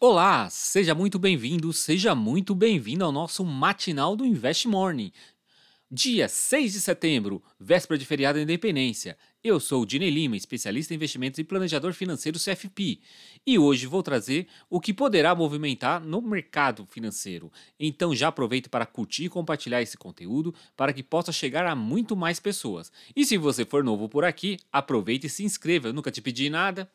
Olá, seja muito bem-vindo, seja muito bem-vindo ao nosso matinal do Invest Morning. Dia 6 de setembro, véspera de feriado da independência. Eu sou o Dine Lima, especialista em investimentos e planejador financeiro CFP, e hoje vou trazer o que poderá movimentar no mercado financeiro. Então já aproveito para curtir e compartilhar esse conteúdo para que possa chegar a muito mais pessoas. E se você for novo por aqui, aproveite e se inscreva, eu nunca te pedi nada.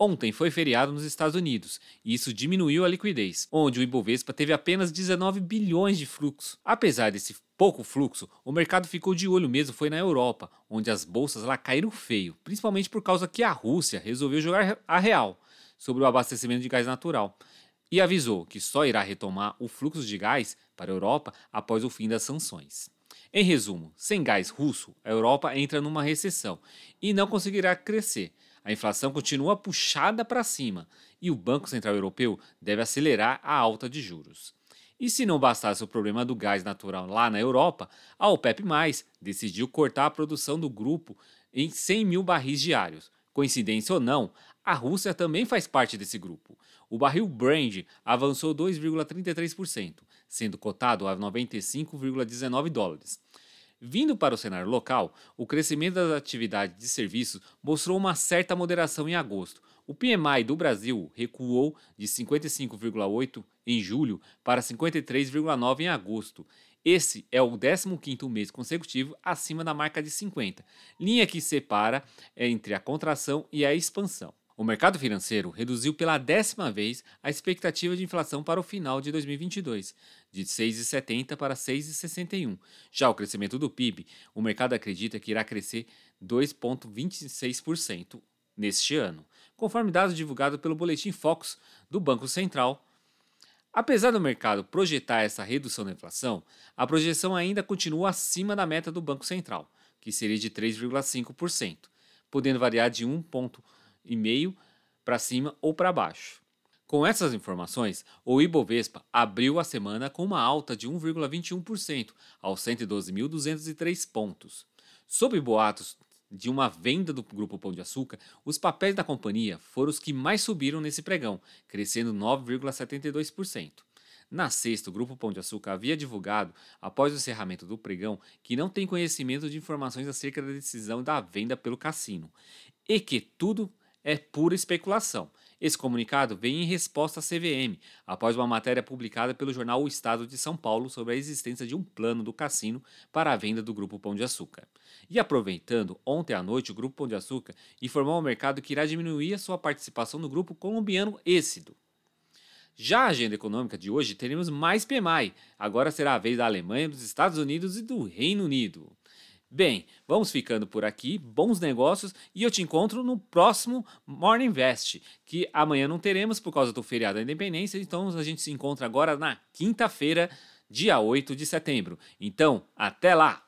Ontem foi feriado nos Estados Unidos e isso diminuiu a liquidez, onde o Ibovespa teve apenas 19 bilhões de fluxo. Apesar desse pouco fluxo, o mercado ficou de olho mesmo foi na Europa, onde as bolsas lá caíram feio, principalmente por causa que a Rússia resolveu jogar a real sobre o abastecimento de gás natural e avisou que só irá retomar o fluxo de gás para a Europa após o fim das sanções. Em resumo, sem gás russo, a Europa entra numa recessão e não conseguirá crescer. A inflação continua puxada para cima e o Banco Central Europeu deve acelerar a alta de juros. E se não bastasse o problema do gás natural lá na Europa, a OPEP decidiu cortar a produção do grupo em 100 mil barris diários. Coincidência ou não, a Rússia também faz parte desse grupo. O barril Brand avançou 2,33%, sendo cotado a 95,19 dólares. Vindo para o cenário local, o crescimento das atividades de serviços mostrou uma certa moderação em agosto. O PMI do Brasil recuou de 55,8 em julho para 53,9 em agosto. Esse é o 15º mês consecutivo acima da marca de 50, linha que separa entre a contração e a expansão. O mercado financeiro reduziu pela décima vez a expectativa de inflação para o final de 2022, de 6,70 para 6,61. Já o crescimento do PIB, o mercado acredita que irá crescer 2,26% neste ano, conforme dados divulgados pelo Boletim Focus do Banco Central. Apesar do mercado projetar essa redução da inflação, a projeção ainda continua acima da meta do Banco Central, que seria de 3,5%, podendo variar de 1 ponto e meio para cima ou para baixo. Com essas informações, o Ibovespa abriu a semana com uma alta de 1,21% aos 112.203 pontos. Sob boatos de uma venda do Grupo Pão de Açúcar, os papéis da companhia foram os que mais subiram nesse pregão, crescendo 9,72%. Na sexta, o Grupo Pão de Açúcar havia divulgado, após o encerramento do pregão, que não tem conhecimento de informações acerca da decisão da venda pelo cassino e que tudo é pura especulação. Esse comunicado vem em resposta à CVM, após uma matéria publicada pelo jornal O Estado de São Paulo sobre a existência de um plano do cassino para a venda do Grupo Pão de Açúcar. E aproveitando, ontem à noite o Grupo Pão de Açúcar informou ao mercado que irá diminuir a sua participação no grupo colombiano Êxito. Já a agenda econômica de hoje teremos mais PMI. Agora será a vez da Alemanha, dos Estados Unidos e do Reino Unido. Bem, vamos ficando por aqui, bons negócios e eu te encontro no próximo Morning Invest, que amanhã não teremos por causa do feriado da independência, então a gente se encontra agora na quinta-feira, dia 8 de setembro. Então, até lá!